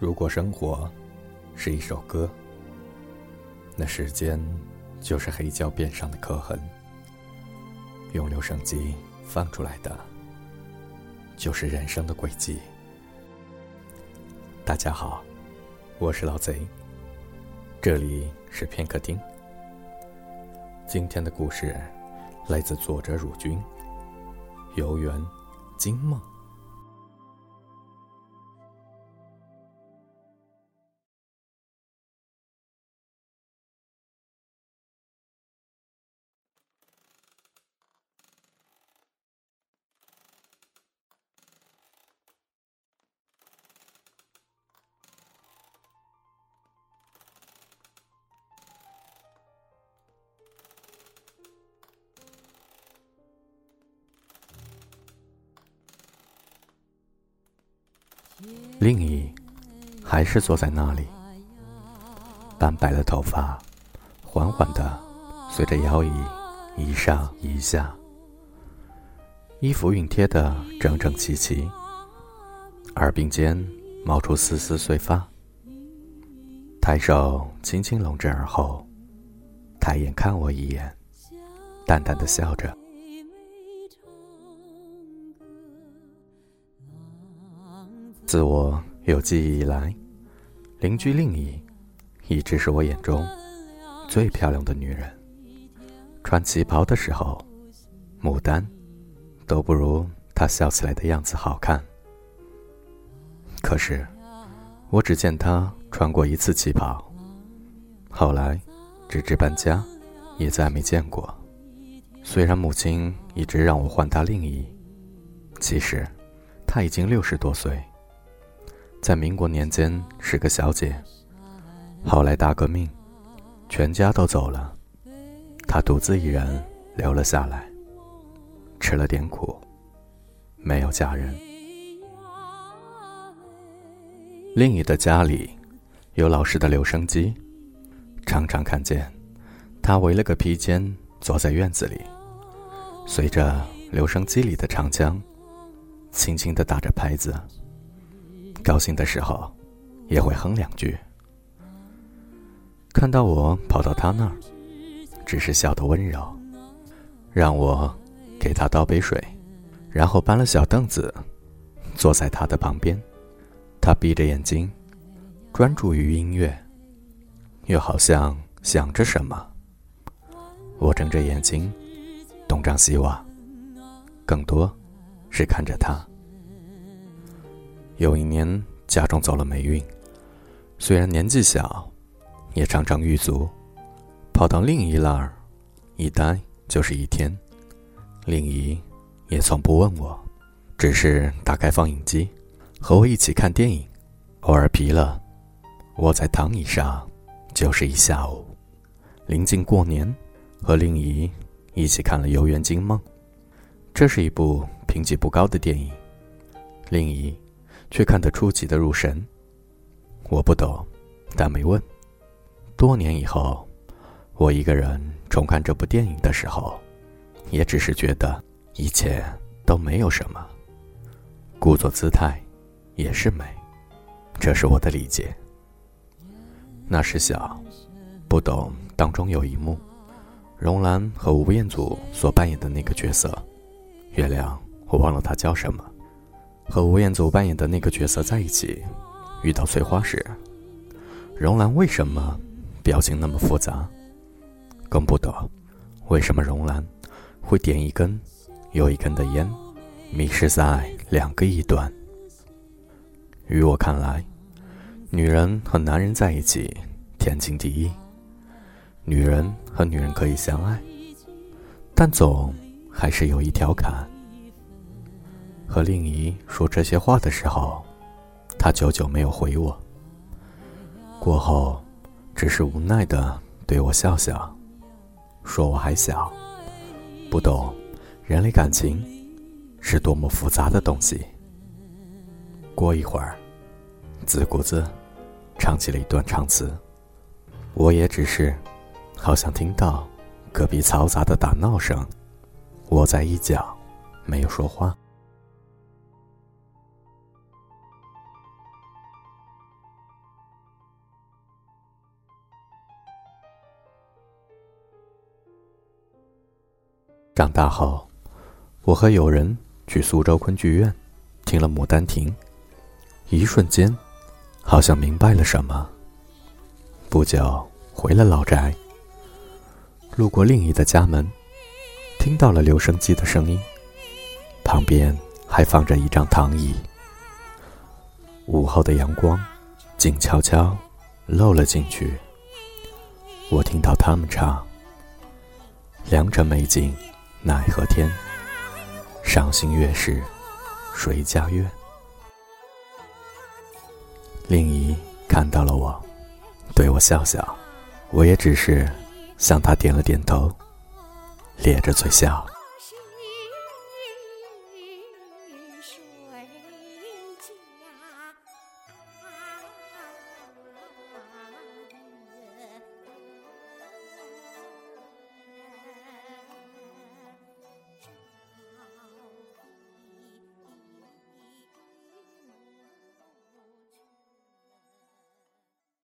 如果生活是一首歌，那时间就是黑胶边上的刻痕，用留声机放出来的就是人生的轨迹。大家好，我是老贼，这里是片刻听。今天的故事来自作者汝君，游园惊梦。另一还是坐在那里，斑白的头发缓缓的随着摇椅一上一下，衣服熨贴的整整齐齐，耳鬓间冒出丝丝碎发。抬手轻轻拢着耳后，抬眼看我一眼，淡淡的笑着。自我有记忆以来，邻居令仪一直是我眼中最漂亮的女人。穿旗袍的时候，牡丹都不如她笑起来的样子好看。可是，我只见她穿过一次旗袍，后来直至搬家，也再没见过。虽然母亲一直让我唤她令仪，其实她已经六十多岁。在民国年间是个小姐，后来大革命，全家都走了，她独自一人留了下来，吃了点苦，没有嫁人。另一的家里有老式的留声机，常常看见她围了个披肩坐在院子里，随着留声机里的长腔，轻轻的打着拍子。高兴的时候，也会哼两句。看到我跑到他那儿，只是笑得温柔，让我给他倒杯水，然后搬了小凳子，坐在他的旁边。他闭着眼睛，专注于音乐，又好像想着什么。我睁着眼睛，东张西望，更多是看着他。有一年，家中走了霉运，虽然年纪小，也常常遇足，跑到另一那儿，一待就是一天。令仪也从不问我，只是打开放映机，和我一起看电影。偶尔疲了，窝在躺椅上，就是一下午。临近过年，和令仪一起看了《游园惊梦》，这是一部评级不高的电影。令仪。却看得出奇的入神。我不懂，但没问。多年以后，我一个人重看这部电影的时候，也只是觉得一切都没有什么。故作姿态，也是美，这是我的理解。那时小，不懂当中有一幕，荣兰和吴彦祖所扮演的那个角色，原谅我忘了他叫什么。和吴彦祖扮演的那个角色在一起，遇到翠花时，荣兰为什么表情那么复杂？更不懂为什么荣兰会点一根又一根的烟，迷失在两个一端。于我看来，女人和男人在一起天经地义，女人和女人可以相爱，但总还是有一条坎。和令仪说这些话的时候，他久久没有回我。过后，只是无奈的对我笑笑，说我还小，不懂人类感情是多么复杂的东西。过一会儿，自顾自唱起了一段唱词，我也只是好像听到隔壁嘈杂的打闹声，窝在一角，没有说话。长大后，我和友人去苏州昆剧院，听了《牡丹亭》，一瞬间，好像明白了什么。不久回了老宅，路过另一的家门，听到了留声机的声音，旁边还放着一张躺椅。午后的阳光，静悄悄漏了进去。我听到他们唱：“良辰美景。”奈何天，赏心悦事，谁家院？令仪看到了我，对我笑笑，我也只是向他点了点头，咧着嘴笑。